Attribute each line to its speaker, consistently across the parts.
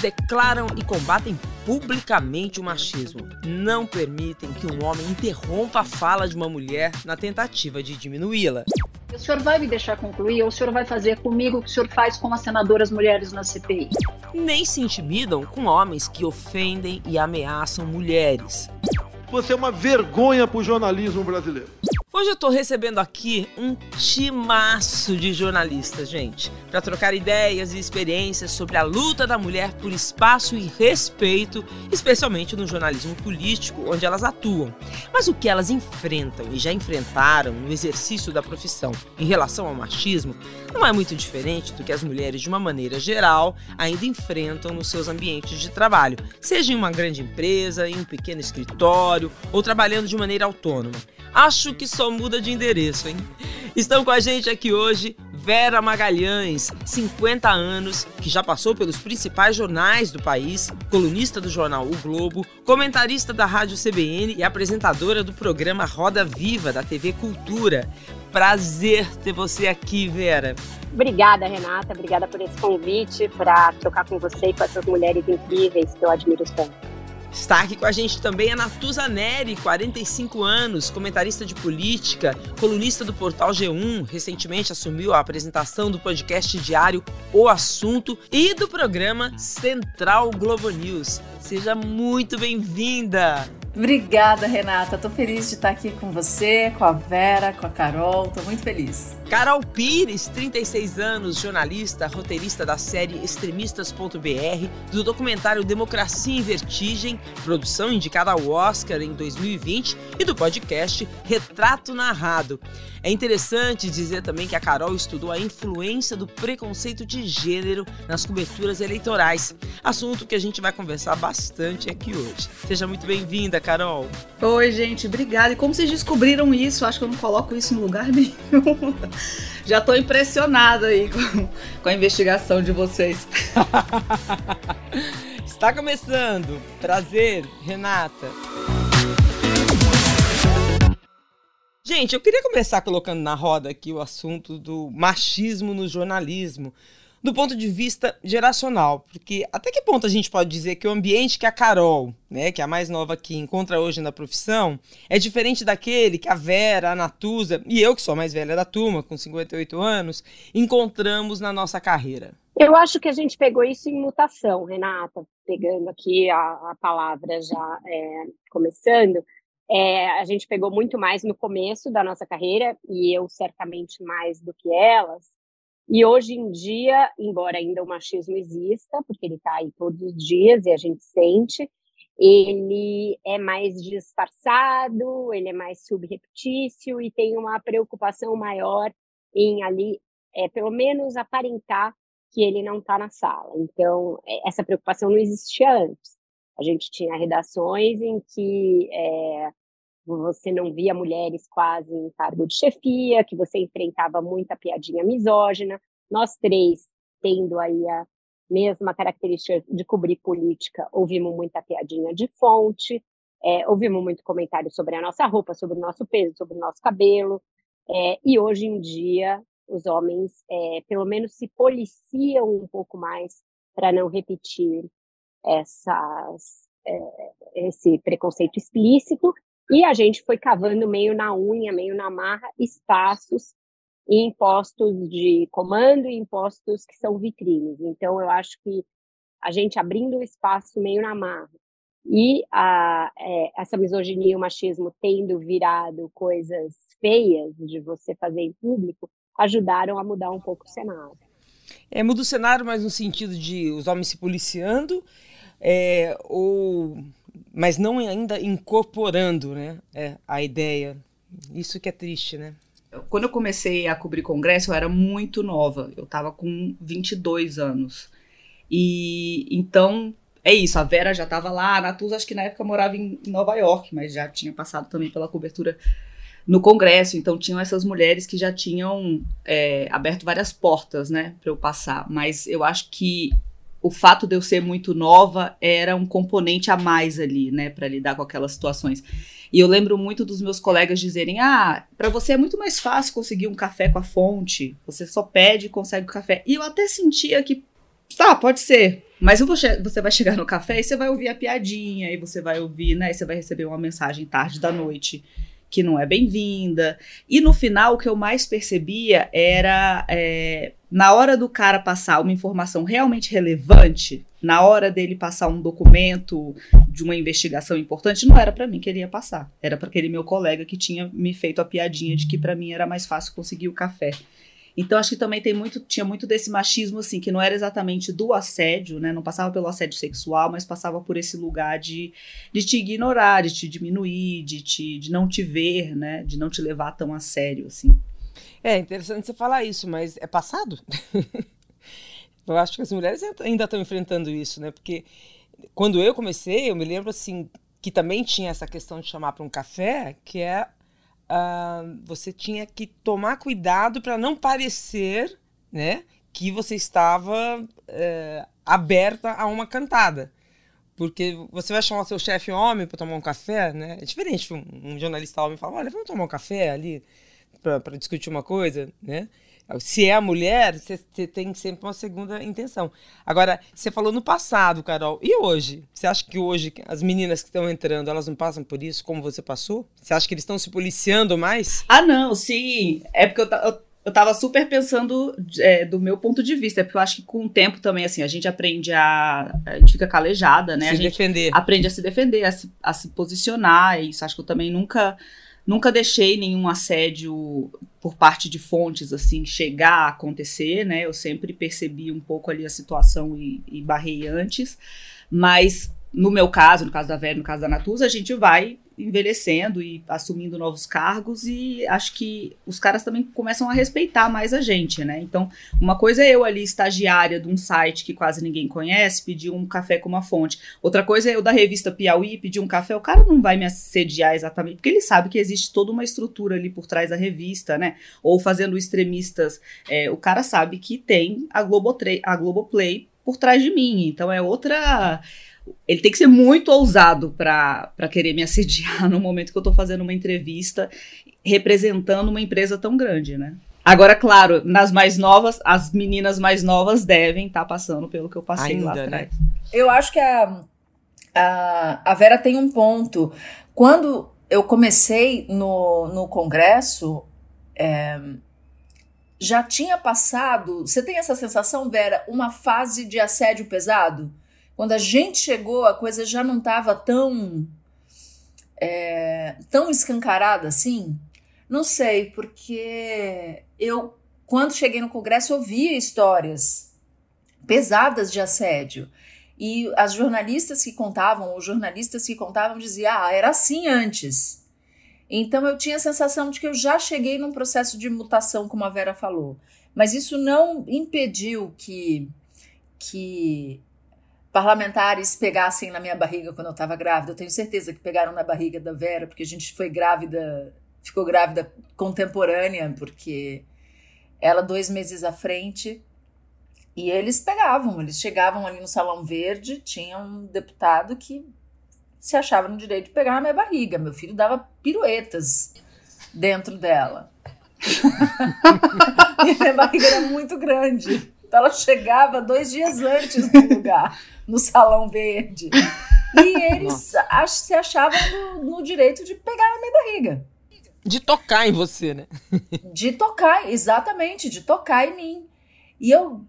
Speaker 1: declaram e combatem publicamente o machismo. Não permitem que um homem interrompa a fala de uma mulher na tentativa de diminuí-la.
Speaker 2: O senhor vai me deixar concluir ou o senhor vai fazer comigo o que o senhor faz com as senadoras mulheres na CPI?
Speaker 1: Nem se intimidam com homens que ofendem e ameaçam mulheres.
Speaker 3: Você é uma vergonha para o jornalismo brasileiro.
Speaker 1: Hoje eu tô recebendo aqui um timaço de jornalistas, gente, para trocar ideias e experiências sobre a luta da mulher por espaço e respeito, especialmente no jornalismo político, onde elas atuam. Mas o que elas enfrentam e já enfrentaram no exercício da profissão em relação ao machismo não é muito diferente do que as mulheres, de uma maneira geral, ainda enfrentam nos seus ambientes de trabalho, seja em uma grande empresa, em um pequeno escritório ou trabalhando de maneira autônoma. Acho que só muda de endereço, hein? Estão com a gente aqui hoje Vera Magalhães, 50 anos, que já passou pelos principais jornais do país, colunista do jornal O Globo, comentarista da Rádio CBN e apresentadora do programa Roda Viva da TV Cultura. Prazer ter você aqui, Vera.
Speaker 4: Obrigada, Renata. Obrigada por esse convite para trocar com você e com essas mulheres incríveis que eu admiro tanto.
Speaker 1: Está aqui com a gente também a Natuza Neri, 45 anos, comentarista de política, colunista do portal G1, recentemente assumiu a apresentação do podcast diário O Assunto e do programa Central Globo News. Seja muito bem-vinda!
Speaker 5: Obrigada, Renata. Tô feliz de estar aqui com você, com a Vera, com a Carol. Tô muito feliz.
Speaker 1: Carol Pires, 36 anos, jornalista, roteirista da série Extremistas.br, do documentário Democracia em Vertigem, produção indicada ao Oscar em 2020, e do podcast Retrato Narrado. É interessante dizer também que a Carol estudou a influência do preconceito de gênero nas coberturas eleitorais, assunto que a gente vai conversar bastante aqui hoje. Seja muito bem-vinda, Carol.
Speaker 5: Oi, gente, obrigada. E como vocês descobriram isso? Acho que eu não coloco isso em lugar nenhum. Já estou impressionada aí com, com a investigação de vocês.
Speaker 1: Está começando. Prazer, Renata. Gente, eu queria começar colocando na roda aqui o assunto do machismo no jornalismo, do ponto de vista geracional, porque até que ponto a gente pode dizer que o ambiente que a Carol, né, que é a mais nova que encontra hoje na profissão, é diferente daquele que a Vera, a Natuza e eu, que sou a mais velha da turma, com 58 anos, encontramos na nossa carreira?
Speaker 4: Eu acho que a gente pegou isso em mutação, Renata, pegando aqui a, a palavra já é, começando. É, a gente pegou muito mais no começo da nossa carreira, e eu certamente mais do que elas. E hoje em dia, embora ainda o machismo exista, porque ele está aí todos os dias e a gente sente, ele é mais disfarçado, ele é mais subrepetício e tem uma preocupação maior em ali, é, pelo menos aparentar que ele não está na sala. Então, é, essa preocupação não existia antes. A gente tinha redações em que é, você não via mulheres quase em cargo de chefia, que você enfrentava muita piadinha misógina. Nós três, tendo aí a mesma característica de cobrir política, ouvimos muita piadinha de fonte, é, ouvimos muito comentário sobre a nossa roupa, sobre o nosso peso, sobre o nosso cabelo. É, e hoje em dia, os homens, é, pelo menos, se policiam um pouco mais para não repetir essas, é, esse preconceito explícito e a gente foi cavando meio na unha, meio na marra, espaços em postos de comando e em postos que são vitrines. Então, eu acho que a gente abrindo o espaço meio na marra e a, é, essa misoginia e o machismo tendo virado coisas feias de você fazer em público, ajudaram a mudar um pouco o cenário.
Speaker 1: É, muda o cenário, mas no sentido de os homens se policiando, é, ou mas não ainda incorporando né, é, a ideia. Isso que é triste, né?
Speaker 5: Quando eu comecei a cobrir congresso, eu era muito nova. Eu estava com 22 anos. E então, é isso. A Vera já estava lá. A Natuza, acho que na época morava em Nova York, mas já tinha passado também pela cobertura no congresso. Então, tinham essas mulheres que já tinham é, aberto várias portas, né, para eu passar. Mas eu acho que o fato de eu ser muito nova era um componente a mais ali, né, para lidar com aquelas situações. E eu lembro muito dos meus colegas dizerem: "Ah, para você é muito mais fácil conseguir um café com a fonte. Você só pede e consegue o café". E eu até sentia que Tá, pode ser. Mas você vai chegar no café e você vai ouvir a piadinha, e você vai ouvir, né? E você vai receber uma mensagem tarde da noite que não é bem-vinda. E no final, o que eu mais percebia era é, na hora do cara passar uma informação realmente relevante, na hora dele passar um documento de uma investigação importante, não era para mim que ele ia passar. Era para aquele meu colega que tinha me feito a piadinha de que para mim era mais fácil conseguir o café. Então acho que também tem muito, tinha muito desse machismo assim, que não era exatamente do assédio, né? Não passava pelo assédio sexual, mas passava por esse lugar de, de te ignorar, de te diminuir, de, te, de não te ver, né? De não te levar tão a sério, assim.
Speaker 1: É interessante você falar isso, mas é passado? eu acho que as mulheres ainda estão enfrentando isso, né? Porque quando eu comecei, eu me lembro assim que também tinha essa questão de chamar para um café, que é uh, você tinha que tomar cuidado para não parecer, né, que você estava uh, aberta a uma cantada. Porque você vai chamar seu chefe homem para tomar um café, né? É diferente um, um jornalista homem falar, olha, vamos tomar um café ali para discutir uma coisa, né? Se é a mulher, você tem sempre uma segunda intenção. Agora, você falou no passado, Carol. E hoje? Você acha que hoje as meninas que estão entrando, elas não passam por isso como você passou? Você acha que eles estão se policiando mais?
Speaker 5: Ah, não, sim. É porque eu, eu, eu tava super pensando é, do meu ponto de vista. É porque eu acho que com o tempo também, assim, a gente aprende a. A gente fica calejada, né?
Speaker 1: Se
Speaker 5: a gente
Speaker 1: defender.
Speaker 5: Aprende a se defender, a se, a se posicionar. E isso acho que eu também nunca Nunca deixei nenhum assédio por parte de fontes assim chegar a acontecer, né? Eu sempre percebi um pouco ali a situação e, e barrei antes, mas no meu caso, no caso da Vera, no caso da Natuza, a gente vai envelhecendo e assumindo novos cargos e acho que os caras também começam a respeitar mais a gente, né? Então, uma coisa é eu ali, estagiária de um site que quase ninguém conhece, pedir um café com uma fonte. Outra coisa é eu da revista Piauí pedir um café, o cara não vai me assediar exatamente, porque ele sabe que existe toda uma estrutura ali por trás da revista, né? Ou fazendo extremistas, é, o cara sabe que tem a, Globoplay, a Globoplay por trás de mim, então é outra ele tem que ser muito ousado para querer me assediar no momento que eu estou fazendo uma entrevista representando uma empresa tão grande, né? Agora, claro, nas mais novas, as meninas mais novas devem estar tá passando pelo que eu passei Ainda, lá né? atrás. Né?
Speaker 6: Eu acho que a, a, a Vera tem um ponto. Quando eu comecei no, no congresso, é, já tinha passado. Você tem essa sensação, Vera, uma fase de assédio pesado? Quando a gente chegou, a coisa já não estava tão é, tão escancarada assim. Não sei, porque eu, quando cheguei no Congresso, ouvia histórias pesadas de assédio. E as jornalistas que contavam, os jornalistas que contavam, diziam: ah, era assim antes. Então eu tinha a sensação de que eu já cheguei num processo de mutação, como a Vera falou. Mas isso não impediu que, que parlamentares pegassem na minha barriga quando eu estava grávida. Eu tenho certeza que pegaram na barriga da Vera, porque a gente foi grávida, ficou grávida contemporânea, porque ela dois meses à frente. E eles pegavam, eles chegavam ali no Salão Verde, tinha um deputado que se achava no direito de pegar na minha barriga. Meu filho dava piruetas dentro dela. e minha barriga era muito grande. Então ela chegava dois dias antes do lugar no Salão Verde. E eles ach, se achavam no, no, direito de pegar na minha barriga.
Speaker 1: De tocar em você, né?
Speaker 6: de tocar, exatamente, de tocar em mim. E eu,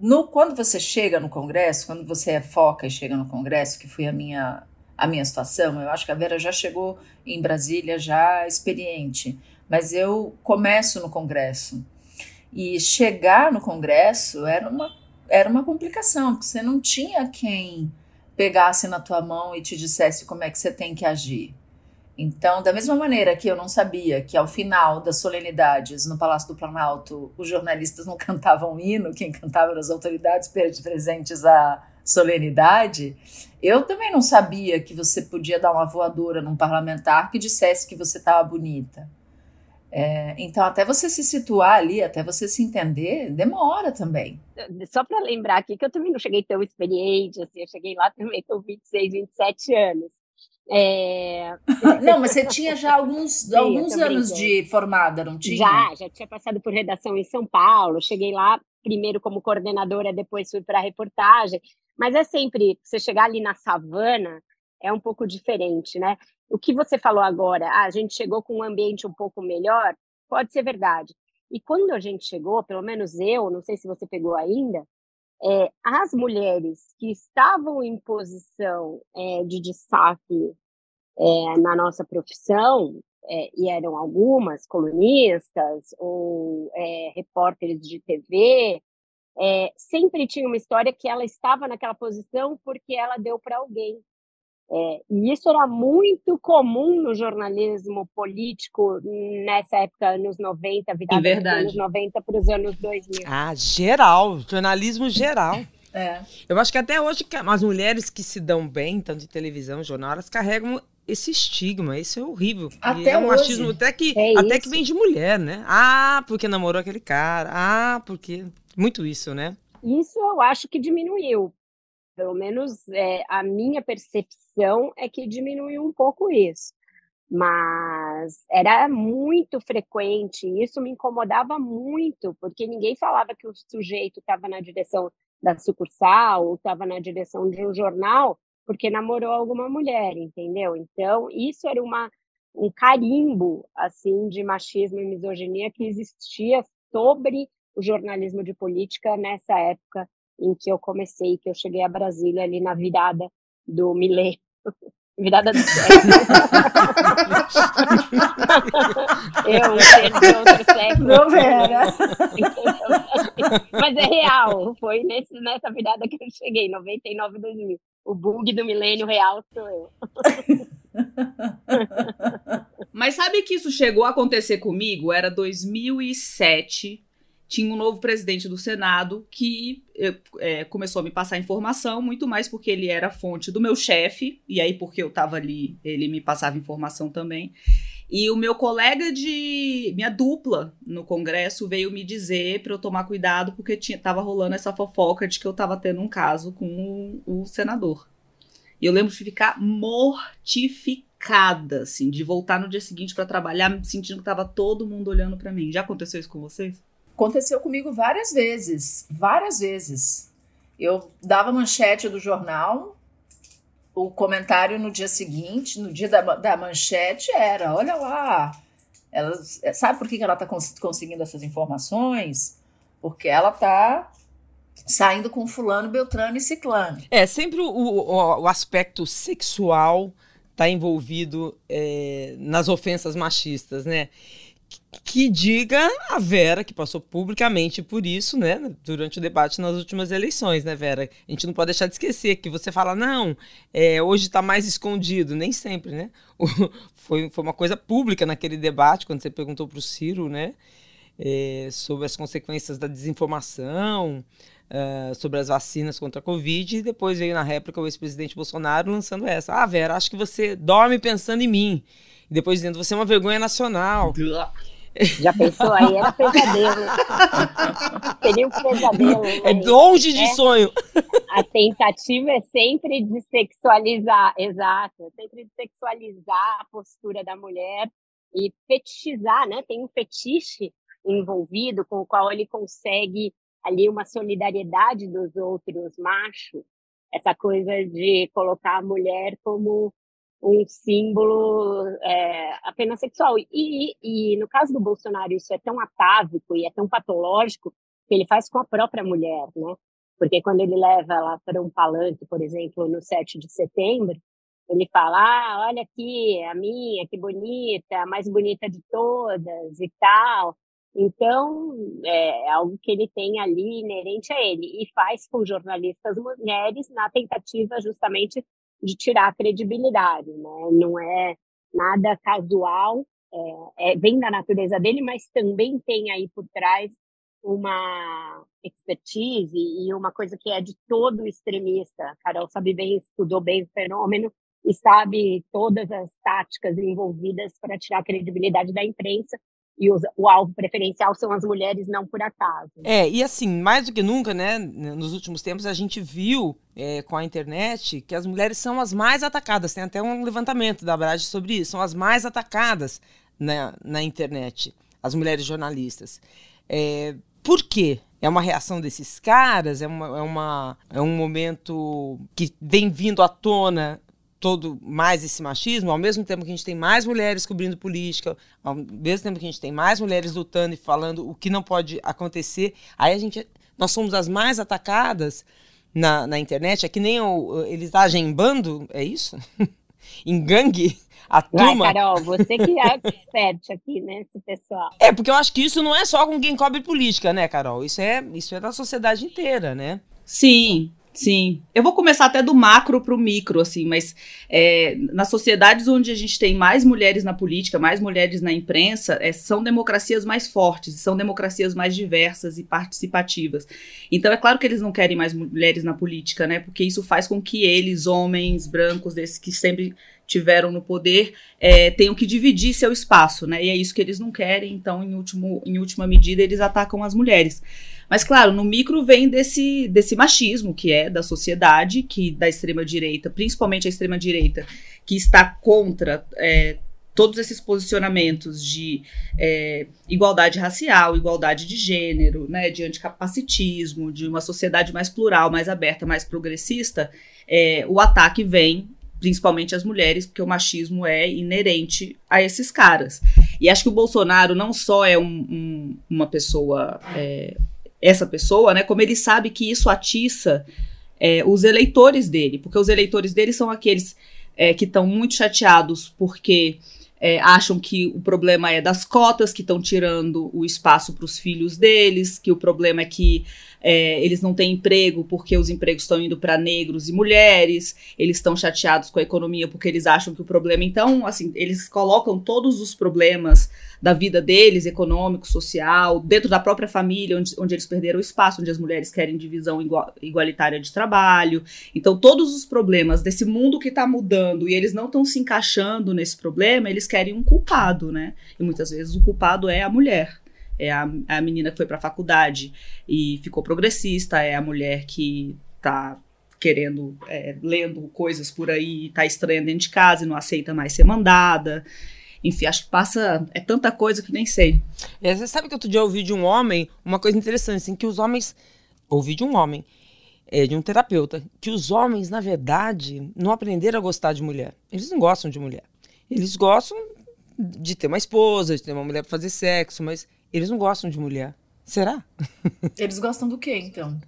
Speaker 6: no, quando você chega no Congresso, quando você é foca e chega no Congresso, que foi a minha, a minha situação, eu acho que a Vera já chegou em Brasília já experiente, mas eu começo no Congresso. E chegar no Congresso era uma era uma complicação, porque você não tinha quem pegasse na tua mão e te dissesse como é que você tem que agir. Então, da mesma maneira que eu não sabia que ao final das solenidades no Palácio do Planalto os jornalistas não cantavam hino, quem cantava eram as autoridades presentes à solenidade, eu também não sabia que você podia dar uma voadora num parlamentar que dissesse que você estava bonita. É, então, até você se situar ali, até você se entender, demora também.
Speaker 4: Só para lembrar aqui que eu também não cheguei tão experiente, assim, eu cheguei lá também com 26, 27 anos. É...
Speaker 6: Não, mas você tinha já alguns, Sim, alguns anos de formada, não tinha?
Speaker 4: Já, já tinha passado por redação em São Paulo. Cheguei lá primeiro como coordenadora, depois fui para reportagem. Mas é sempre, você chegar ali na savana, é um pouco diferente, né? O que você falou agora, ah, a gente chegou com um ambiente um pouco melhor, pode ser verdade. E quando a gente chegou, pelo menos eu, não sei se você pegou ainda, é, as mulheres que estavam em posição é, de destaque é, na nossa profissão, é, e eram algumas colunistas ou é, repórteres de TV, é, sempre tinha uma história que ela estava naquela posição porque ela deu para alguém. É, e isso era muito comum no jornalismo político nessa época, anos 90, virada
Speaker 5: é
Speaker 4: dos anos 90 para os anos 2000.
Speaker 1: Ah, geral, jornalismo geral.
Speaker 6: É.
Speaker 1: Eu acho que até hoje as mulheres que se dão bem, tanto de televisão, jornal, elas carregam esse estigma, isso é horrível.
Speaker 6: Até
Speaker 1: é um
Speaker 6: hoje.
Speaker 1: machismo até que,
Speaker 4: É
Speaker 1: até
Speaker 4: isso.
Speaker 1: que vem de mulher, né? Ah, porque namorou aquele cara. Ah, porque. Muito isso, né?
Speaker 4: Isso eu acho que diminuiu. Pelo menos é, a minha percepção é que diminuiu um pouco isso. Mas era muito frequente, isso me incomodava muito, porque ninguém falava que o sujeito estava na direção da sucursal ou estava na direção de um jornal porque namorou alguma mulher, entendeu? Então, isso era uma, um carimbo assim de machismo e misoginia que existia sobre o jornalismo de política nessa época em que eu comecei, que eu cheguei a Brasília ali na virada do milênio. Virada do século. eu, de outro século.
Speaker 6: Não, Vera.
Speaker 4: Mas é real, foi nesse, nessa virada que eu cheguei, 99, 2000. O bug do milênio real sou eu.
Speaker 5: Mas sabe que isso chegou a acontecer comigo? Era 2007. Tinha um novo presidente do Senado que eh, eh, começou a me passar informação, muito mais porque ele era fonte do meu chefe, e aí porque eu estava ali, ele me passava informação também. E o meu colega de. minha dupla no Congresso veio me dizer para eu tomar cuidado, porque tinha, rolando essa fofoca de que eu tava tendo um caso com o, o senador. E eu lembro de ficar mortificada, assim, de voltar no dia seguinte para trabalhar, sentindo que tava todo mundo olhando para mim. Já aconteceu isso com vocês?
Speaker 6: Aconteceu comigo várias vezes, várias vezes. Eu dava manchete do jornal, o comentário no dia seguinte, no dia da, da manchete, era: olha lá, ela, sabe por que ela está conseguindo essas informações? Porque ela está saindo com fulano, beltrano e ciclano.
Speaker 1: É, sempre o, o, o aspecto sexual está envolvido é, nas ofensas machistas, né? Que diga a Vera, que passou publicamente por isso, né, durante o debate nas últimas eleições, né, Vera? A gente não pode deixar de esquecer que você fala, não, é, hoje está mais escondido, nem sempre, né? foi, foi uma coisa pública naquele debate, quando você perguntou para o Ciro, né, é, sobre as consequências da desinformação, Uh, sobre as vacinas contra a Covid, e depois veio na réplica o ex-presidente Bolsonaro lançando essa. Ah, Vera, acho que você dorme pensando em mim. E depois dizendo, você é uma vergonha nacional.
Speaker 4: Já pensou? Aí era pesadelo. Seria um pesadelo.
Speaker 1: É
Speaker 4: mas
Speaker 1: longe de
Speaker 4: é.
Speaker 1: sonho.
Speaker 4: A tentativa é sempre de sexualizar, exato, é sempre de sexualizar a postura da mulher e fetichizar, né? Tem um fetiche envolvido com o qual ele consegue ali uma solidariedade dos outros machos, essa coisa de colocar a mulher como um símbolo é, apenas sexual. E, e, no caso do Bolsonaro, isso é tão atávico e é tão patológico que ele faz com a própria mulher, né? Porque quando ele leva ela para um palanque, por exemplo, no 7 de setembro, ele fala: ah, olha aqui, a minha, que bonita, a mais bonita de todas e tal. Então, é algo que ele tem ali inerente a ele e faz com jornalistas mulheres na tentativa justamente de tirar a credibilidade, né? Não é nada casual, é, é, vem da natureza dele, mas também tem aí por trás uma expertise e uma coisa que é de todo extremista. A Carol sabe bem, estudou bem o fenômeno e sabe todas as táticas envolvidas para tirar a credibilidade da imprensa e os, o alvo preferencial são as mulheres, não por acaso.
Speaker 1: É, e assim, mais do que nunca, né, nos últimos tempos a gente viu é, com a internet que as mulheres são as mais atacadas. Tem até um levantamento da Brage sobre isso. São as mais atacadas na, na internet, as mulheres jornalistas. É, por quê? É uma reação desses caras? É, uma, é, uma, é um momento que vem vindo à tona todo mais esse machismo, ao mesmo tempo que a gente tem mais mulheres cobrindo política, ao mesmo tempo que a gente tem mais mulheres lutando e falando o que não pode acontecer, aí a gente nós somos as mais atacadas na, na internet, é que nem o, eles agem em bando, é isso? em gangue? A turma.
Speaker 4: Vai, Carol, você que é expert aqui, né, esse pessoal.
Speaker 1: É, porque eu acho que isso não é só com quem cobre política, né, Carol? Isso é, isso é da sociedade inteira, né?
Speaker 5: Sim, Sim. Eu vou começar até do macro para o micro, assim, mas é, nas sociedades onde a gente tem mais mulheres na política, mais mulheres na imprensa, é, são democracias mais fortes, são democracias mais diversas e participativas. Então é claro que eles não querem mais mulheres na política, né? Porque isso faz com que eles, homens brancos, desses que sempre tiveram no poder, é, tenham que dividir seu espaço, né? E é isso que eles não querem, então, em, último, em última medida, eles atacam as mulheres. Mas, claro, no micro vem desse, desse machismo que é da sociedade, que da extrema-direita, principalmente a extrema-direita, que está contra é, todos esses posicionamentos de é, igualdade racial, igualdade de gênero, né, de anticapacitismo, de uma sociedade mais plural, mais aberta, mais progressista, é, o ataque vem principalmente às mulheres, porque o machismo é inerente a esses caras. E acho que o Bolsonaro não só é um, um, uma pessoa é, essa pessoa, né? Como ele sabe que isso atiça é, os eleitores dele, porque os eleitores dele são aqueles é, que estão muito chateados porque é, acham que o problema é das cotas que estão tirando o espaço para os filhos deles, que o problema é que é, eles não têm emprego porque os empregos estão indo para negros e mulheres, eles estão chateados com a economia porque eles acham que o problema. Então, assim, eles colocam todos os problemas da vida deles, econômico, social, dentro da própria família, onde, onde eles perderam o espaço, onde as mulheres querem divisão igual, igualitária de trabalho. Então, todos os problemas desse mundo que está mudando e eles não estão se encaixando nesse problema, eles querem um culpado, né? E muitas vezes o culpado é a mulher é a, a menina que foi para a faculdade e ficou progressista, é a mulher que tá querendo, é, lendo coisas por aí, tá estranha dentro de casa e não aceita mais ser mandada. Enfim, acho que passa. É tanta coisa que nem sei.
Speaker 1: É, você sabe que outro dia eu ouvi de um homem uma coisa interessante, assim, que os homens. Ouvi de um homem, é, de um terapeuta, que os homens, na verdade, não aprenderam a gostar de mulher. Eles não gostam de mulher. Eles gostam de ter uma esposa, de ter uma mulher para fazer sexo, mas eles não gostam de mulher. Será?
Speaker 6: Eles gostam do quê, então?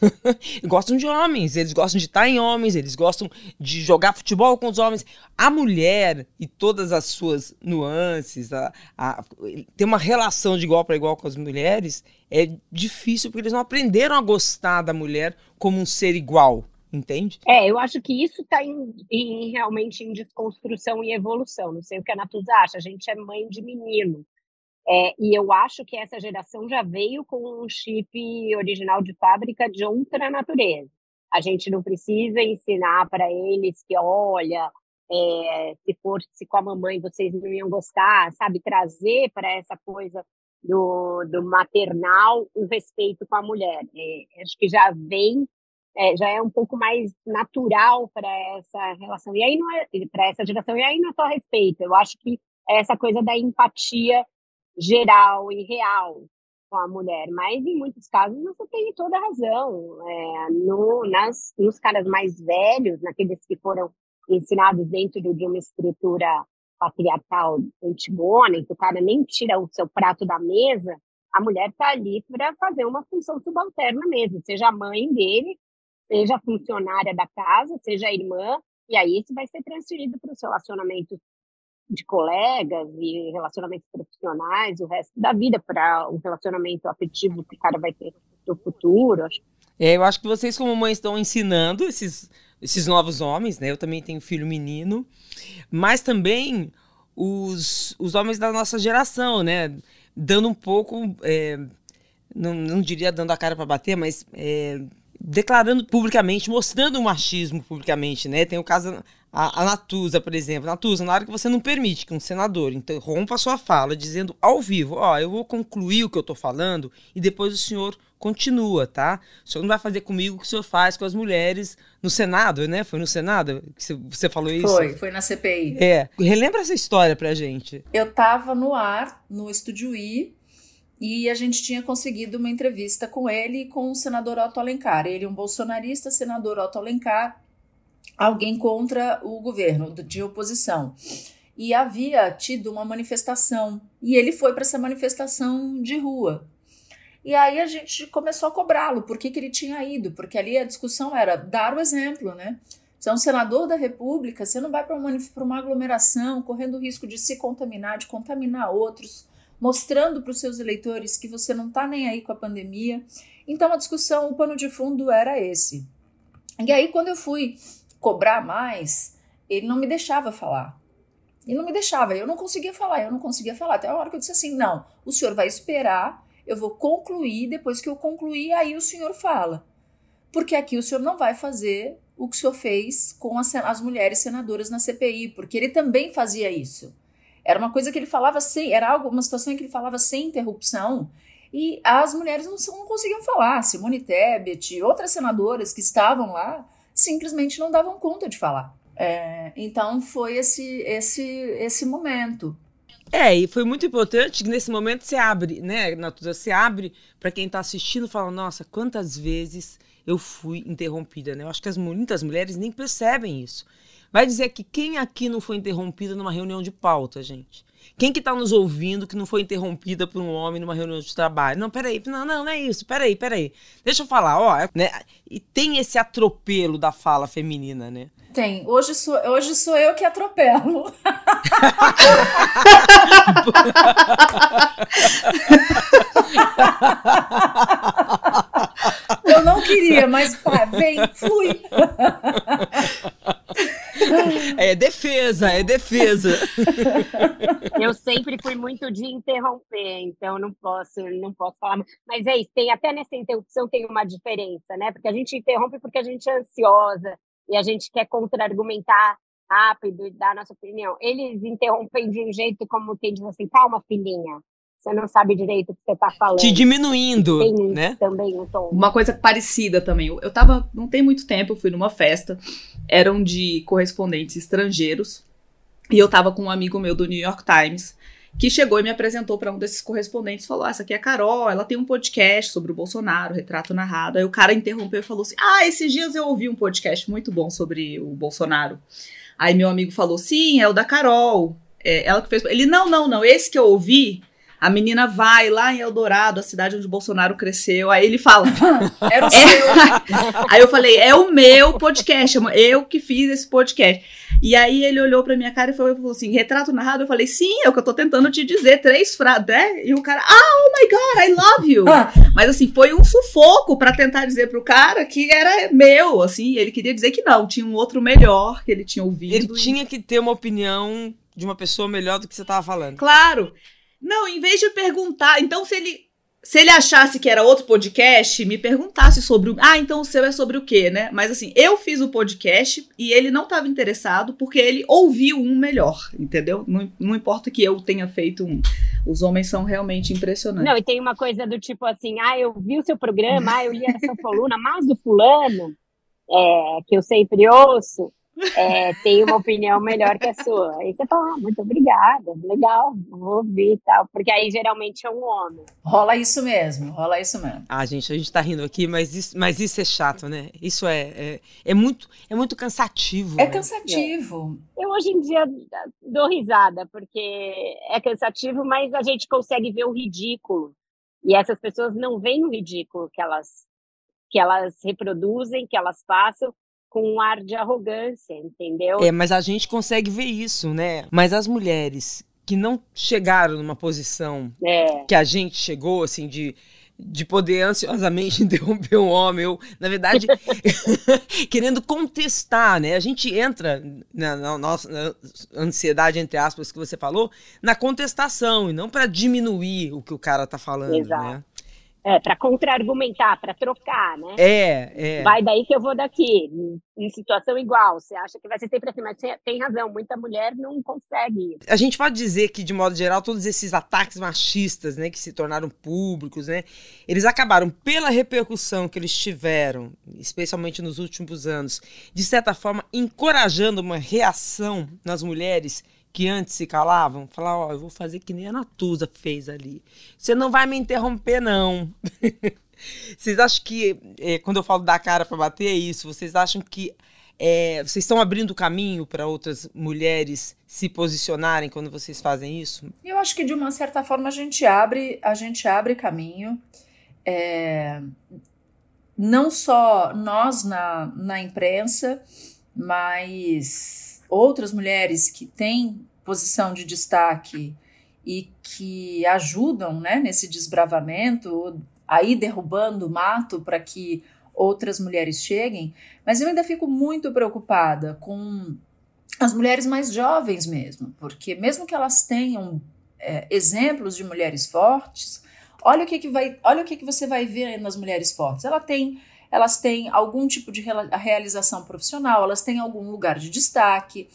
Speaker 1: gostam de homens, eles gostam de estar em homens, eles gostam de jogar futebol com os homens. A mulher e todas as suas nuances, a, a, ter uma relação de igual para igual com as mulheres é difícil porque eles não aprenderam a gostar da mulher como um ser igual. Entende?
Speaker 4: É, eu acho que isso está em, em, realmente em desconstrução e evolução. Não sei o que a Natuza acha. A gente é mãe de menino. É, e eu acho que essa geração já veio com um chip original de fábrica de outra natureza. A gente não precisa ensinar para eles que, olha, é, se fosse com a mamãe vocês não iam gostar, sabe? Trazer para essa coisa do, do maternal o respeito com a mulher. É, acho que já vem, é, já é um pouco mais natural para essa relação. E aí não é para essa geração. E aí não é só respeito. Eu acho que é essa coisa da empatia geral e real com a mulher, mas em muitos casos você tem toda a razão. É, no, nas, nos caras mais velhos, naqueles que foram ensinados dentro de uma estrutura patriarcal antigona, em que o cara nem tira o seu prato da mesa, a mulher está ali para fazer uma função subalterna mesmo, seja a mãe dele, seja a funcionária da casa, seja a irmã, e aí isso vai ser transferido para os relacionamentos de colegas e relacionamentos profissionais, o resto da vida para um relacionamento afetivo que o cara vai ter no futuro.
Speaker 1: É, eu acho que vocês como mães estão ensinando esses, esses novos homens, né? Eu também tenho filho menino, mas também os, os homens da nossa geração, né? Dando um pouco, é, não, não diria dando a cara para bater, mas é, declarando publicamente, mostrando o machismo publicamente, né? Tem o caso a, a Natuza, por exemplo. Natuza, na hora que você não permite que um senador interrompa a sua fala dizendo ao vivo, ó, oh, eu vou concluir o que eu tô falando e depois o senhor continua, tá? O senhor não vai fazer comigo o que o senhor faz com as mulheres no Senado, né? Foi no Senado que você falou isso?
Speaker 6: Foi, foi na CPI.
Speaker 1: É. Relembra essa história pra gente.
Speaker 6: Eu tava no ar, no Estúdio I, e a gente tinha conseguido uma entrevista com ele e com o senador Otto Alencar. Ele, um bolsonarista, senador Otto Alencar, alguém contra o governo, de oposição. E havia tido uma manifestação, e ele foi para essa manifestação de rua. E aí a gente começou a cobrá-lo, por que, que ele tinha ido, porque ali a discussão era dar o exemplo, né? Você é um senador da República, você não vai para uma, uma aglomeração correndo o risco de se contaminar, de contaminar outros, mostrando para os seus eleitores que você não está nem aí com a pandemia. Então a discussão, o pano de fundo era esse. E aí, quando eu fui cobrar mais, ele não me deixava falar. Ele não me deixava, eu não conseguia falar, eu não conseguia falar. Até a hora que eu disse assim: não, o senhor vai esperar, eu vou concluir, depois que eu concluir, aí o senhor fala. Porque aqui o senhor não vai fazer o que o senhor fez com as, as mulheres senadoras na CPI, porque ele também fazia isso. Era uma coisa que ele falava sem, era algo, uma situação em que ele falava sem interrupção, e as mulheres não, não conseguiam falar. Simone Tebet, outras senadoras que estavam lá, simplesmente não davam conta de falar. É, então foi esse, esse, esse momento.
Speaker 1: É, e foi muito importante que nesse momento você abre, né, Natuza, você abre para quem está assistindo fala, nossa, quantas vezes eu fui interrompida, né? Eu acho que as, muitas mulheres nem percebem isso. Vai dizer que quem aqui não foi interrompida numa reunião de pauta, gente? Quem que está nos ouvindo que não foi interrompida por um homem numa reunião de trabalho? Não, peraí, não, não, não é isso, peraí, peraí. Deixa eu falar, ó, né? E tem esse atropelo da fala feminina, né?
Speaker 6: Tem. Hoje sou, hoje sou eu que atropelo. eu não queria, mas pá, vem, flui.
Speaker 1: É defesa, é defesa.
Speaker 4: Eu sempre fui muito de interromper, então não posso, não posso falar. Mas é isso, tem até nessa interrupção tem uma diferença, né? Porque a gente interrompe porque a gente é ansiosa e a gente quer contra-argumentar rápido e dar a nossa opinião. Eles interrompem de um jeito como quem diz assim, calma, filhinha, você não sabe direito o que você está falando.
Speaker 1: Te diminuindo,
Speaker 4: tem
Speaker 1: né?
Speaker 4: Também um tom.
Speaker 5: Uma coisa parecida também. Eu tava, não tem muito tempo, eu fui numa festa, eram de correspondentes estrangeiros, e eu tava com um amigo meu do New York Times, que chegou e me apresentou para um desses correspondentes, falou: ah, essa aqui é a Carol, ela tem um podcast sobre o Bolsonaro, retrato narrado. Aí o cara interrompeu e falou assim: "Ah, esses dias eu ouvi um podcast muito bom sobre o Bolsonaro". Aí meu amigo falou: "Sim, é o da Carol". É, ela que fez. Ele: "Não, não, não, esse que eu ouvi a menina vai lá em Eldorado, a cidade onde o Bolsonaro cresceu. Aí ele fala: Era o é. seu. aí eu falei: É o meu podcast. Eu que fiz esse podcast. E aí ele olhou pra minha cara e falou assim: Retrato narrado? Eu falei: Sim, é o que eu tô tentando te dizer. Três frases, né? E o cara: Ah, oh my God, I love you. Ah. Mas assim, foi um sufoco para tentar dizer pro cara que era meu. Assim, ele queria dizer que não, tinha um outro melhor que ele tinha ouvido.
Speaker 1: Ele e... tinha que ter uma opinião de uma pessoa melhor do que você tava falando.
Speaker 5: Claro. Não, em vez de perguntar, então se ele se ele achasse que era outro podcast, me perguntasse sobre o. Ah, então o seu é sobre o quê, né? Mas assim, eu fiz o podcast e ele não estava interessado porque ele ouviu um melhor, entendeu? Não, não importa que eu tenha feito um. Os homens são realmente impressionantes.
Speaker 4: Não, e tem uma coisa do tipo assim: ah, eu vi o seu programa, ah, eu li essa coluna, mas do fulano, é, que eu sempre ouço é, tem uma opinião melhor que a sua. Aí você fala, ah, muito obrigada, legal, vou ouvir e tal. Porque aí geralmente é um homem.
Speaker 6: Rola isso mesmo, rola isso mesmo.
Speaker 1: Ah, gente, a gente tá rindo aqui, mas isso, mas isso é chato, né? Isso é, é, é muito, é muito cansativo.
Speaker 6: É
Speaker 1: né?
Speaker 6: cansativo.
Speaker 4: É. Eu hoje em dia dou risada, porque é cansativo, mas a gente consegue ver o ridículo. E essas pessoas não veem o ridículo que elas que elas reproduzem, que elas passam, com um ar de arrogância, entendeu?
Speaker 1: É, mas a gente consegue ver isso, né? Mas as mulheres que não chegaram numa posição é. que a gente chegou, assim, de de poder ansiosamente interromper um homem, ou, na verdade, querendo contestar, né? A gente entra na, na nossa na ansiedade, entre aspas, que você falou, na contestação, e não para diminuir o que o cara tá falando, Exato. né?
Speaker 4: É, para contra-argumentar, para trocar, né?
Speaker 1: É, é.
Speaker 4: Vai daí que eu vou daqui, em situação igual. Você acha que vai ser sempre assim, mas você tem razão, muita mulher não consegue.
Speaker 1: A gente pode dizer que, de modo geral, todos esses ataques machistas, né, que se tornaram públicos, né, eles acabaram, pela repercussão que eles tiveram, especialmente nos últimos anos, de certa forma, encorajando uma reação nas mulheres que antes se calavam? Falar, ó, eu vou fazer que nem a Natuza fez ali. Você não vai me interromper, não. vocês acham que, é, quando eu falo dar cara para bater, é isso? Vocês acham que é, vocês estão abrindo caminho para outras mulheres se posicionarem quando vocês fazem isso?
Speaker 6: Eu acho que de uma certa forma a gente abre, a gente abre caminho. É, não só nós na, na imprensa, mas outras mulheres que têm posição de destaque e que ajudam né, nesse desbravamento, aí derrubando o mato para que outras mulheres cheguem, mas eu ainda fico muito preocupada com as mulheres mais jovens mesmo, porque mesmo que elas tenham é, exemplos de mulheres fortes, olha o que, que vai, olha o que, que você vai ver nas mulheres fortes. Ela tem, elas têm algum tipo de realização profissional, elas têm algum lugar de destaque.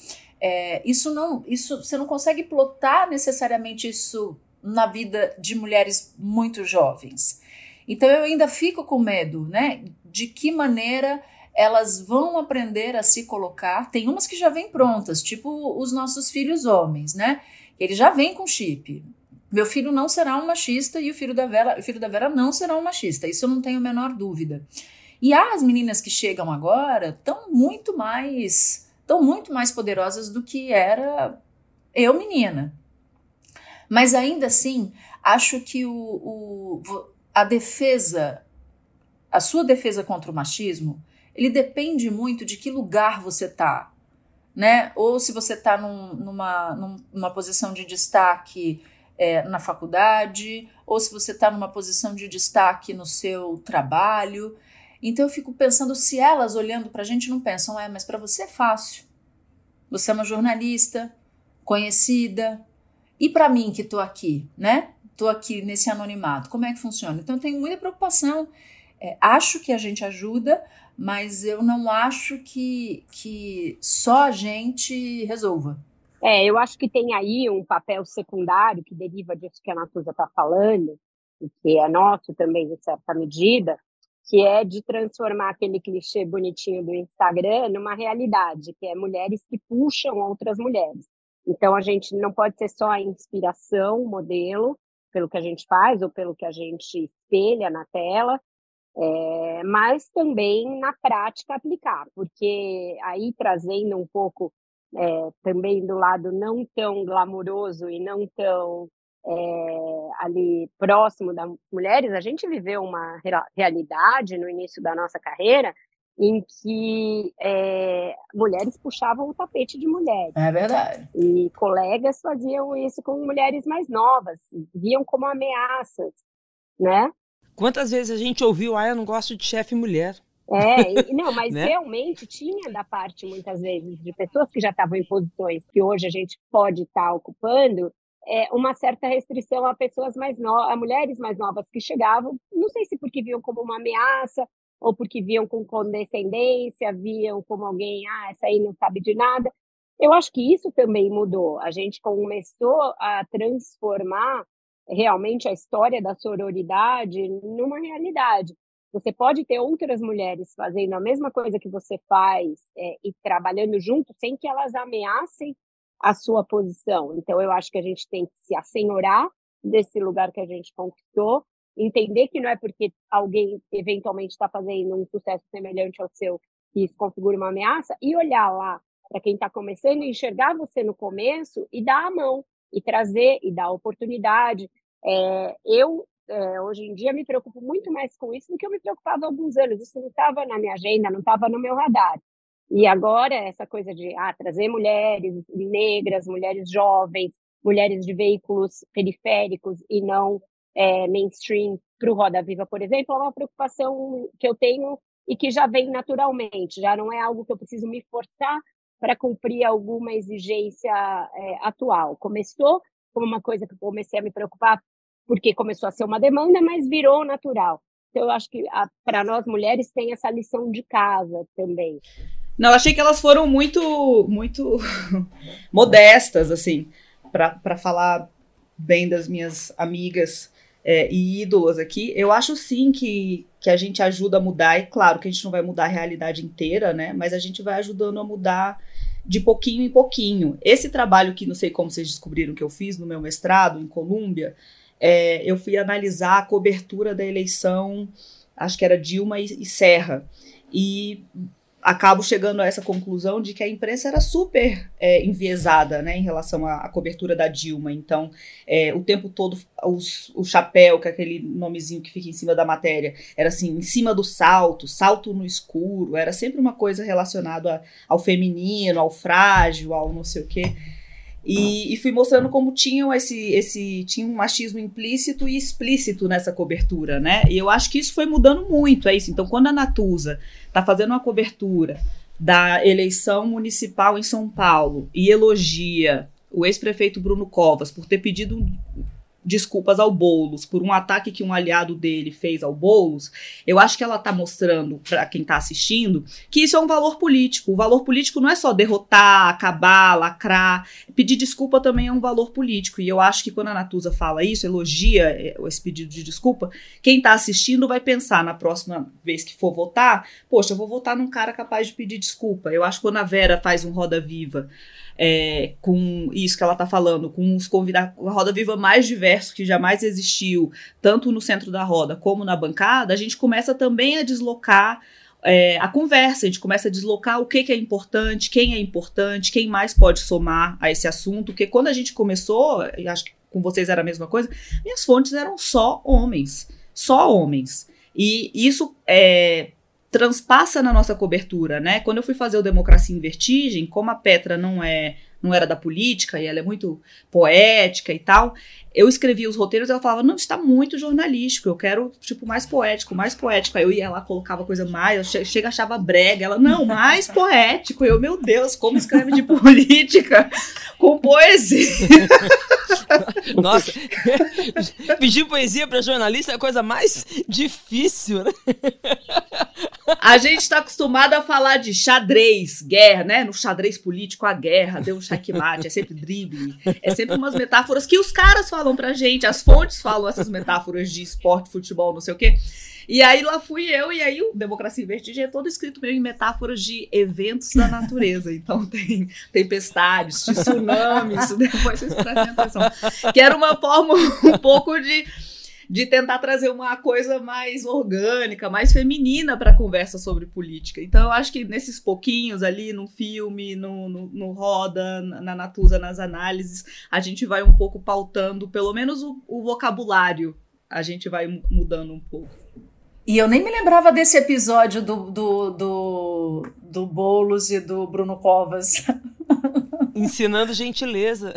Speaker 6: É, isso não, isso você não consegue plotar necessariamente isso na vida de mulheres muito jovens. Então eu ainda fico com medo, né? De que maneira elas vão aprender a se colocar. Tem umas que já vêm prontas, tipo os nossos filhos homens, né? Ele já vem com chip. Meu filho não será um machista e o filho da Vera, o filho da Vera não será um machista. Isso eu não tenho a menor dúvida. E as meninas que chegam agora estão muito mais, estão muito mais poderosas do que era eu menina. Mas ainda assim, acho que o, o a defesa, a sua defesa contra o machismo, ele depende muito de que lugar você está, né? Ou se você está num, numa, numa posição de destaque é, na faculdade, ou se você está numa posição de destaque no seu trabalho. Então eu fico pensando se elas olhando para a gente não pensam, é, mas para você é fácil. Você é uma jornalista conhecida. E para mim que estou aqui, né? estou aqui nesse anonimato, como é que funciona? Então, eu tenho muita preocupação. É, acho que a gente ajuda, mas eu não acho que, que só a gente resolva.
Speaker 4: É, eu acho que tem aí um papel secundário que deriva disso que a Natuza está falando, e que é nosso também, em certa medida, que é de transformar aquele clichê bonitinho do Instagram numa realidade, que é mulheres que puxam outras mulheres. Então, a gente não pode ser só a inspiração, modelo, pelo que a gente faz ou pelo que a gente espelha na tela, é, mas também na prática aplicar, porque aí trazendo um pouco é, também do lado não tão glamouroso e não tão é, ali próximo das mulheres, a gente viveu uma realidade no início da nossa carreira em que é, mulheres puxavam o tapete de mulheres.
Speaker 6: É verdade.
Speaker 4: E colegas faziam isso com mulheres mais novas, viam como ameaças, né?
Speaker 1: Quantas vezes a gente ouviu, ah, eu não gosto de chefe mulher?
Speaker 4: É, e, não, mas né? realmente tinha da parte, muitas vezes, de pessoas que já estavam em posições que hoje a gente pode estar tá ocupando, é, uma certa restrição a pessoas mais novas, a mulheres mais novas que chegavam, não sei se porque viam como uma ameaça, ou porque viam com condescendência, viam como alguém, ah, essa aí não sabe de nada. Eu acho que isso também mudou. A gente começou a transformar realmente a história da sororidade numa realidade. Você pode ter outras mulheres fazendo a mesma coisa que você faz é, e trabalhando junto sem que elas ameacem a sua posição. Então, eu acho que a gente tem que se assenhorar desse lugar que a gente conquistou entender que não é porque alguém eventualmente está fazendo um sucesso semelhante ao seu que isso configura uma ameaça e olhar lá para quem está começando, enxergar você no começo e dar a mão e trazer e dar oportunidade. É, eu é, hoje em dia me preocupo muito mais com isso do que eu me preocupava há alguns anos. Isso não estava na minha agenda, não estava no meu radar. E agora essa coisa de ah, trazer mulheres negras, mulheres jovens, mulheres de veículos periféricos e não é, mainstream para o Roda Viva, por exemplo, é uma preocupação que eu tenho e que já vem naturalmente, já não é algo que eu preciso me forçar para cumprir alguma exigência é, atual. Começou como uma coisa que eu comecei a me preocupar porque começou a ser uma demanda, mas virou natural. Então, eu acho que para nós mulheres tem essa lição de casa também.
Speaker 5: Não, eu achei que elas foram muito, muito modestas, assim, para falar bem das minhas amigas é, e ídolos aqui, eu acho sim que, que a gente ajuda a mudar, e claro que a gente não vai mudar a realidade inteira, né? Mas a gente vai ajudando a mudar de pouquinho em pouquinho. Esse trabalho que não sei como vocês descobriram que eu fiz no meu mestrado em Colômbia, é, eu fui analisar a cobertura da eleição, acho que era Dilma e, e Serra. E acabo chegando a essa conclusão de que a imprensa era super é, enviesada né, em relação à, à, cobertura da Dilma. Então, é, o tempo todo, os, o chapéu, que é aquele nomezinho que fica em cima da matéria, era assim, em cima do salto, salto no escuro, era sempre uma coisa relacionada ao feminino, ao frágil, ao não sei o quê. E, e, fui mostrando como tinham esse, esse tinha um machismo implícito e explícito nessa cobertura, né? E eu acho que isso foi mudando muito, é isso. Então, quando a Natuza está fazendo uma cobertura da eleição municipal em São Paulo e elogia o ex-prefeito Bruno Covas por ter pedido desculpas ao Boulos por um ataque que um aliado dele fez ao Boulos, eu acho que ela está mostrando para quem está assistindo que isso é um valor político. O valor político não é só derrotar, acabar, lacrar. Pedir desculpa também é um valor político. E eu acho que quando a Natuza fala isso, elogia eh, esse pedido de desculpa, quem está assistindo vai pensar na próxima vez que for votar, poxa, eu vou votar num cara capaz de pedir desculpa. Eu acho que quando a Vera faz um Roda Viva é, com isso que ela está falando, com os convidados, a roda viva mais diverso que jamais existiu, tanto no centro da roda como na bancada, a gente começa também a deslocar é, a conversa, a gente começa a deslocar o que, que, é importante, quem é importante, quem mais pode somar a esse assunto, porque quando a gente começou, e acho que com vocês era a mesma coisa, minhas fontes eram só homens, só homens. E isso é, transpassa na nossa cobertura, né? Quando eu fui fazer o Democracia em Vertigem, como a Petra não é não era da política e ela é muito poética e tal, eu escrevia os roteiros e ela falava, não, está muito jornalístico, eu quero, tipo, mais poético, mais poético. Aí eu ia lá, colocava coisa mais, eu chega, achava brega, ela, não, mais poético. Eu, meu Deus, como escreve de política com poesia?
Speaker 1: Nossa, pedir poesia para jornalista é a coisa mais difícil, né?
Speaker 5: A gente está acostumado a falar de xadrez, guerra, né? No xadrez político, a guerra, deu um checkmate, é sempre drible, é sempre umas metáforas que os caras falam pra gente, as fontes falam essas metáforas de esporte, futebol, não sei o quê. E aí lá fui eu, e aí o Democracia em Vertigem é todo escrito meio em metáforas de eventos da natureza. Então tem tempestades, tsunamis, depois vocês prestem atenção. Que era uma forma um pouco de de tentar trazer uma coisa mais orgânica, mais feminina para a conversa sobre política. Então, eu acho que nesses pouquinhos ali, no filme, no, no, no Roda, na Natuza, nas análises, a gente vai um pouco pautando, pelo menos o, o vocabulário, a gente vai mudando um pouco.
Speaker 6: E eu nem me lembrava desse episódio do, do, do, do Boulos e do Bruno Covas.
Speaker 1: ensinando gentileza.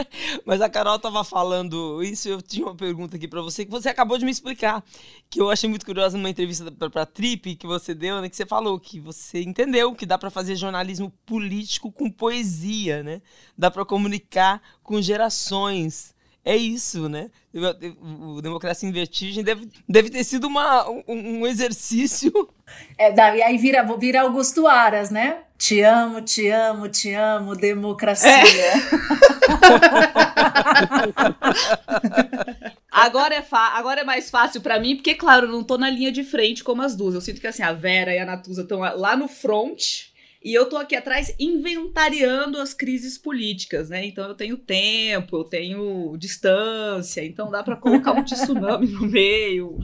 Speaker 1: Mas a Carol estava falando isso, eu tinha uma pergunta aqui para você que você acabou de me explicar, que eu achei muito curiosa numa entrevista para a Trip que você deu, né, que você falou que você entendeu que dá para fazer jornalismo político com poesia, né? Dá para comunicar com gerações. É isso, né? O Democracia em Vertigem deve, deve ter sido uma, um, um exercício.
Speaker 6: É, e aí vira, vira Augusto Aras, né? Te amo, te amo, te amo, democracia. É.
Speaker 5: agora, é agora é mais fácil para mim, porque, claro, eu não tô na linha de frente como as duas. Eu sinto que assim, a Vera e a Natuza estão lá no front e eu tô aqui atrás inventariando as crises políticas, né? Então eu tenho tempo, eu tenho distância, então dá para colocar um tsunami no meio,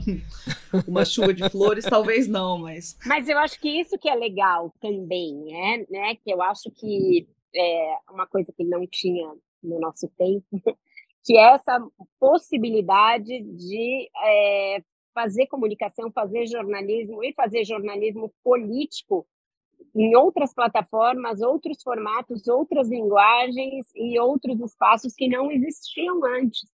Speaker 5: uma chuva de flores, talvez não, mas.
Speaker 4: Mas eu acho que isso que é legal também, é, né? Que eu acho que é uma coisa que não tinha no nosso tempo, que é essa possibilidade de é, fazer comunicação, fazer jornalismo e fazer jornalismo político em outras plataformas, outros formatos, outras linguagens e outros espaços que não existiam antes.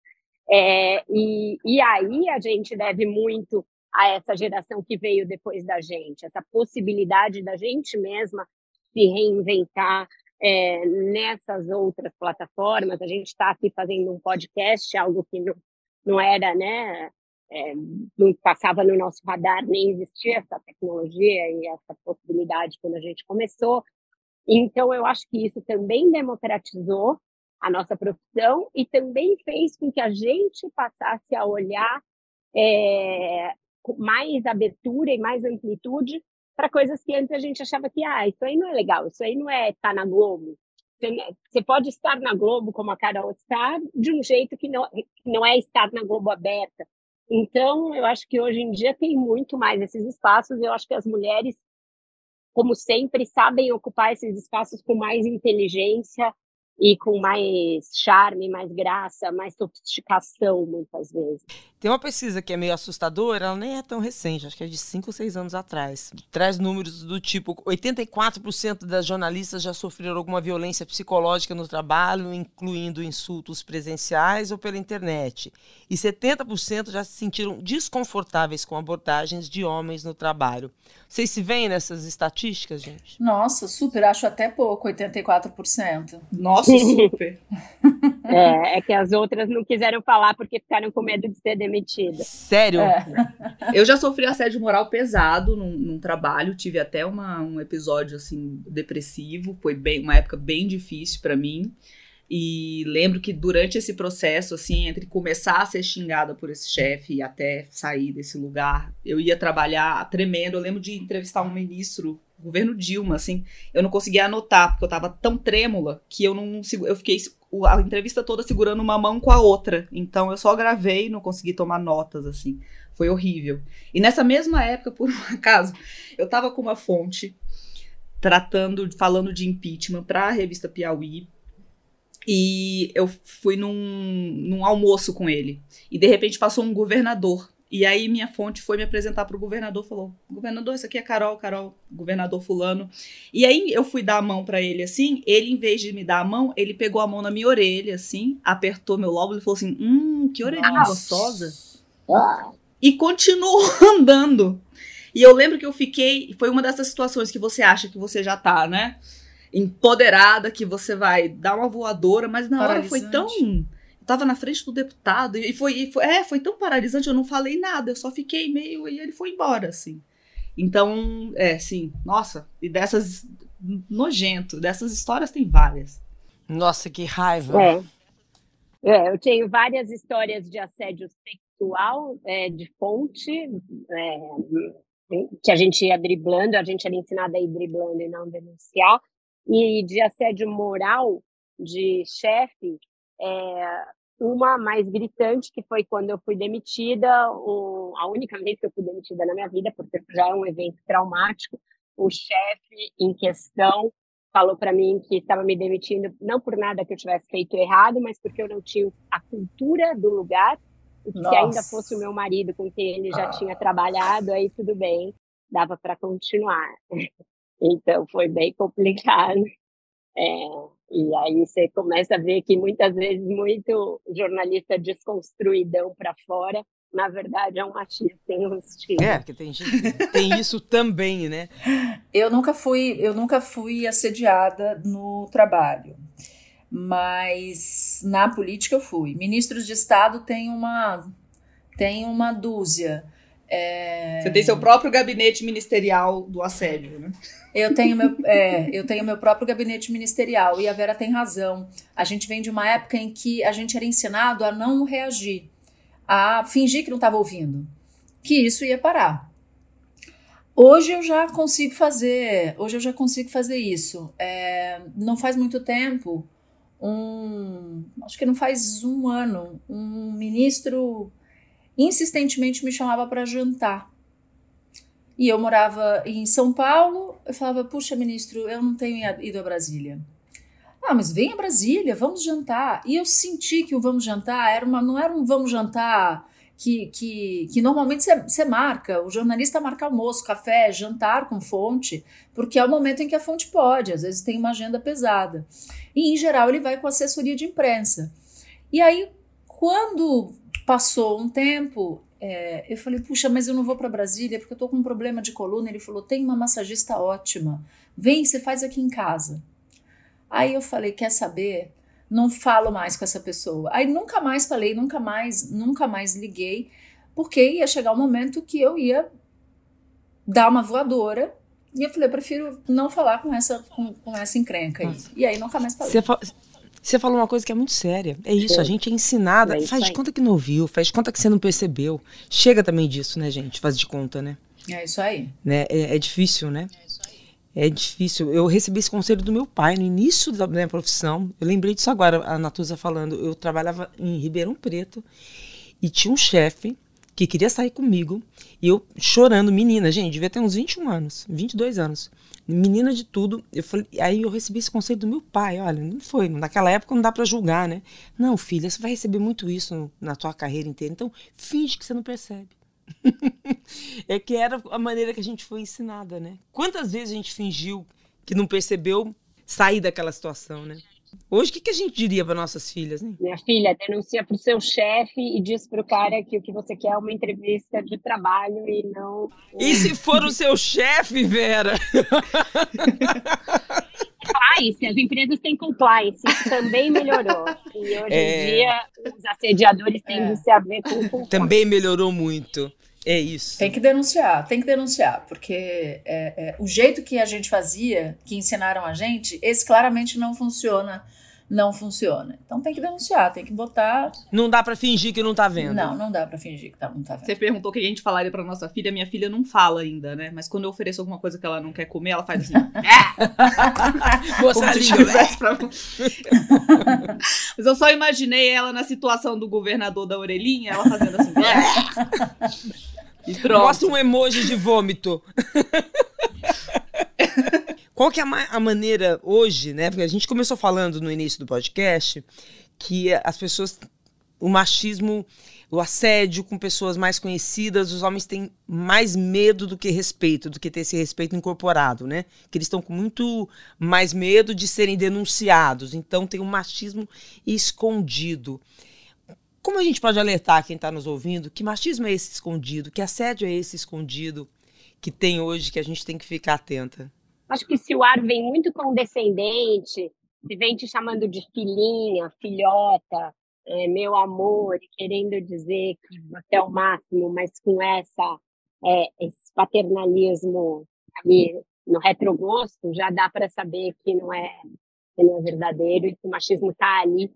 Speaker 4: É, e, e aí a gente deve muito a essa geração que veio depois da gente, essa possibilidade da gente mesma se reinventar é, nessas outras plataformas. A gente está aqui fazendo um podcast, algo que não, não era né, é, não passava no nosso radar, nem existia essa tecnologia e essa possibilidade quando a gente começou. Então, eu acho que isso também democratizou a nossa profissão e também fez com que a gente passasse a olhar é, com mais abertura e mais amplitude para coisas que antes a gente achava que, ah, isso aí não é legal, isso aí não é estar tá na Globo. Você pode estar na Globo como a Carol está, de um jeito que não, que não é estar na Globo aberta. Então, eu acho que hoje em dia tem muito mais esses espaços. Eu acho que as mulheres, como sempre, sabem ocupar esses espaços com mais inteligência e com mais charme, mais graça, mais sofisticação, muitas vezes.
Speaker 1: Tem uma pesquisa que é meio assustadora, ela nem é tão recente, acho que é de 5 ou 6 anos atrás. Traz números do tipo: 84% das jornalistas já sofreram alguma violência psicológica no trabalho, incluindo insultos presenciais ou pela internet. E 70% já se sentiram desconfortáveis com abordagens de homens no trabalho. Vocês se veem nessas estatísticas, gente?
Speaker 6: Nossa, super, acho até pouco, 84%.
Speaker 5: Nossa, super.
Speaker 4: é, é que as outras não quiseram falar porque ficaram com medo de ser demitida.
Speaker 1: Sério? É.
Speaker 5: Eu já sofri assédio moral pesado num, num trabalho, tive até uma, um episódio assim depressivo, foi bem, uma época bem difícil para mim. E lembro que durante esse processo, assim, entre começar a ser xingada por esse chefe e até sair desse lugar, eu ia trabalhar tremendo. Eu lembro de entrevistar um ministro, governo Dilma, assim, eu não conseguia anotar, porque eu tava tão trêmula que eu não. Eu fiquei a entrevista toda segurando uma mão com a outra. Então eu só gravei e não consegui tomar notas, assim. Foi horrível. E nessa mesma época, por um acaso, eu tava com uma fonte tratando, falando de impeachment para a revista Piauí. E eu fui num, num almoço com ele. E de repente passou um governador e aí minha fonte foi me apresentar para o governador, falou: "Governador, isso aqui é Carol, Carol, governador fulano". E aí eu fui dar a mão para ele assim, ele em vez de me dar a mão, ele pegou a mão na minha orelha assim, apertou meu lóbulo e falou assim: "Hum, que orelhinha Nossa. gostosa". E continuou andando. E eu lembro que eu fiquei, foi uma dessas situações que você acha que você já tá, né? Empoderada, que você vai dar uma voadora, mas na hora foi tão tava na frente do deputado e foi, e foi, é, foi tão paralisante, eu não falei nada, eu só fiquei meio e ele foi embora, assim. Então, é, sim, nossa, e dessas nojento, dessas histórias tem várias.
Speaker 1: Nossa, que raiva.
Speaker 4: É. é eu tenho várias histórias de assédio sexual é, de fonte, é, que a gente ia driblando, a gente era ensinada a ir driblando e não denunciar, e de assédio moral de chefe, é, uma mais gritante, que foi quando eu fui demitida, a única vez que eu fui demitida na minha vida, porque já é um evento traumático. O chefe em questão falou para mim que estava me demitindo não por nada que eu tivesse feito errado, mas porque eu não tinha a cultura do lugar. E se ainda fosse o meu marido com quem ele já ah. tinha trabalhado, aí tudo bem, dava para continuar. então foi bem complicado. É, e aí você começa a ver que muitas vezes muito jornalista desconstruidão para fora, na verdade é um machista enrustido.
Speaker 1: É, porque tem, tem isso também, né?
Speaker 6: Eu nunca fui, eu nunca fui assediada no trabalho. Mas na política eu fui. Ministros de Estado tem uma tem uma dúzia.
Speaker 5: É... Você tem seu próprio gabinete ministerial do assédio, né?
Speaker 6: Eu tenho, meu, é, eu tenho meu próprio gabinete ministerial e a Vera tem razão. A gente vem de uma época em que a gente era ensinado a não reagir, a fingir que não estava ouvindo, que isso ia parar. Hoje eu já consigo fazer, hoje eu já consigo fazer isso. É, não faz muito tempo, um, acho que não faz um ano, um ministro insistentemente me chamava para jantar e eu morava em São Paulo. Eu falava, puxa, ministro, eu não tenho ido a Brasília. Ah, mas vem a Brasília, vamos jantar. E eu senti que o vamos jantar era uma, não era um vamos jantar que, que, que normalmente você marca. O jornalista marca almoço, café, jantar com fonte, porque é o momento em que a fonte pode. Às vezes tem uma agenda pesada. E, em geral, ele vai com assessoria de imprensa. E aí, quando passou um tempo, é, eu falei, puxa, mas eu não vou para Brasília porque eu tô com um problema de coluna. Ele falou, tem uma massagista ótima, vem, você faz aqui em casa. Aí eu falei, quer saber? Não falo mais com essa pessoa. Aí nunca mais falei, nunca mais, nunca mais liguei, porque ia chegar o um momento que eu ia dar uma voadora e eu falei, eu prefiro não falar com essa, com, com essa encrenca aí. E aí nunca mais falei.
Speaker 1: Você, você falou uma coisa que é muito séria. É isso, Sim. a gente é ensinada. É faz de conta que não ouviu, faz de conta que você não percebeu. Chega também disso, né, gente? Faz de conta, né?
Speaker 6: É isso aí.
Speaker 1: Né? É, é difícil, né? É difícil. Eu recebi esse conselho do meu pai no início da minha profissão. Eu lembrei disso agora, a Natuza falando. Eu trabalhava em Ribeirão Preto e tinha um chefe que queria sair comigo e eu chorando, menina, gente, devia ter uns 21 anos, 22 anos. Menina de tudo. Eu falei, aí eu recebi esse conselho do meu pai, olha, não foi, naquela época não dá para julgar, né? Não, filha, você vai receber muito isso na tua carreira inteira, então finge que você não percebe. é que era a maneira que a gente foi ensinada, né? Quantas vezes a gente fingiu que não percebeu sair daquela situação, né? Hoje, o que, que a gente diria para nossas filhas? Hein?
Speaker 4: Minha filha, denuncia para o seu chefe e diz para o cara que o que você quer é uma entrevista de trabalho e não.
Speaker 1: E se for o seu chefe, Vera?
Speaker 4: compliance, as empresas têm compliance, isso também melhorou. E hoje é... em dia, os assediadores têm é. se haver com compliance.
Speaker 1: Também melhorou muito. É isso.
Speaker 6: Tem que denunciar, tem que denunciar, porque é, é, o jeito que a gente fazia, que ensinaram a gente, esse claramente não funciona não funciona. Então tem que denunciar, tem que botar.
Speaker 1: Não dá para fingir que não tá vendo.
Speaker 6: Não, não dá para fingir que tá, não tá vendo.
Speaker 5: Você perguntou o que a gente falaria para nossa filha, minha filha não fala ainda, né? Mas quando eu ofereço alguma coisa que ela não quer comer, ela faz assim.
Speaker 1: Moça
Speaker 5: tivesse pra... Mas eu só imaginei ela na situação do governador da orelhinha, ela fazendo assim.
Speaker 1: e pronto. Mostra um emoji de vômito. Qual que é a, a, maneira hoje, né? Porque a gente começou falando no início do podcast que as pessoas, o machismo, o assédio com pessoas mais conhecidas, os homens têm mais medo do que respeito, do que ter esse respeito incorporado, né? Que eles estão com muito mais medo de serem denunciados. Então tem um machismo escondido. Como a gente pode alertar quem está nos ouvindo que machismo é esse escondido, que assédio é esse escondido que tem hoje que a gente tem que ficar atenta?
Speaker 4: Acho que se o ar vem muito condescendente, se vem te chamando de filhinha, filhota, é, meu amor, querendo dizer que você é o máximo, mas com essa é, esse paternalismo ali no retrogosto, já dá para saber que não é que não é verdadeiro e que o machismo está ali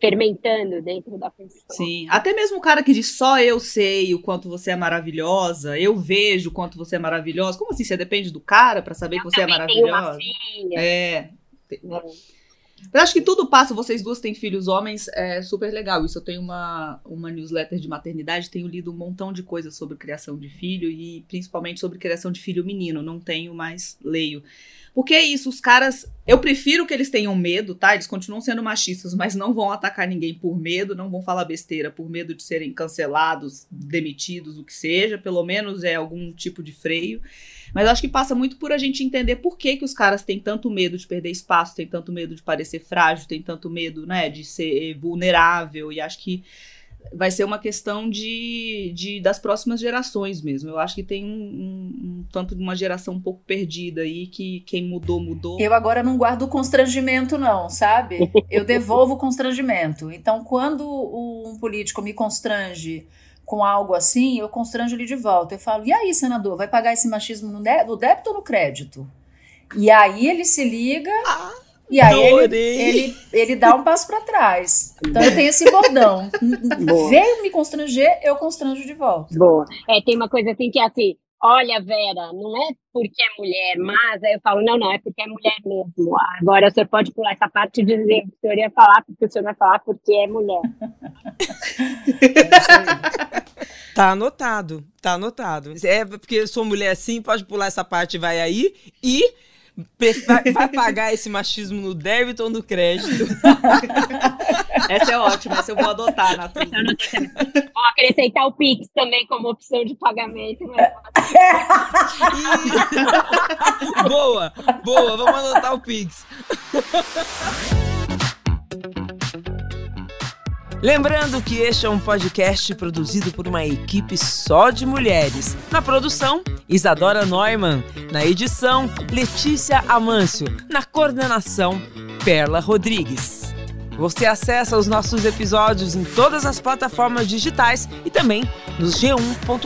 Speaker 4: fermentando dentro da pessoa.
Speaker 5: Sim, até mesmo o cara que diz só eu sei o quanto você é maravilhosa, eu vejo o quanto você é maravilhosa. Como assim? Você depende do cara para saber eu que você é maravilhosa? É. é. Eu acho que tudo passa, vocês duas têm filhos homens, é super legal. Isso eu tenho uma, uma newsletter de maternidade, tenho lido um montão de coisas sobre criação de filho e principalmente sobre criação de filho menino. Não tenho, mas leio. Porque é isso, os caras. Eu prefiro que eles tenham medo, tá? Eles continuam sendo machistas, mas não vão atacar ninguém por medo, não vão falar besteira por medo de serem cancelados, demitidos, o que seja. Pelo menos é algum tipo de freio. Mas acho que passa muito por a gente entender por que, que os caras têm tanto medo de perder espaço, têm tanto medo de parecer frágil, têm tanto medo, né, de ser vulnerável. E acho que vai ser uma questão de, de das próximas gerações mesmo. Eu acho que tem um, um, um, tanto de uma geração um pouco perdida aí que quem mudou, mudou.
Speaker 6: Eu agora não guardo constrangimento, não, sabe? Eu devolvo o constrangimento. Então, quando um político me constrange com algo assim, eu constranjo ele de volta. Eu falo, e aí, senador, vai pagar esse machismo no, no débito ou no crédito? E aí ele se liga. Ah e aí ele, ele, ele, dá um passo para trás. Então eu tenho esse bordão. Veio me constranger, eu constranjo de volta.
Speaker 4: Boa. É, tem uma coisa assim que é assim, olha, Vera, não é porque é mulher, mas aí eu falo, não, não, é porque é mulher mesmo. Agora o senhor pode pular essa parte e dizer o senhor ia falar, porque o senhor vai falar porque é mulher.
Speaker 1: tá anotado, tá anotado. É porque eu sou mulher assim, pode pular essa parte, vai aí. E Vai pagar esse machismo no débito ou no crédito?
Speaker 5: Essa é ótima, essa eu vou adotar, Natuza.
Speaker 4: Vou acrescentar o Pix também como opção de pagamento. Mas...
Speaker 1: boa, boa, vamos anotar o Pix. Lembrando que este é um podcast produzido por uma equipe só de mulheres. Na produção, Isadora Neumann. Na edição, Letícia Amâncio. Na coordenação, Perla Rodrigues. Você acessa os nossos episódios em todas as plataformas digitais e também no g1.com.br.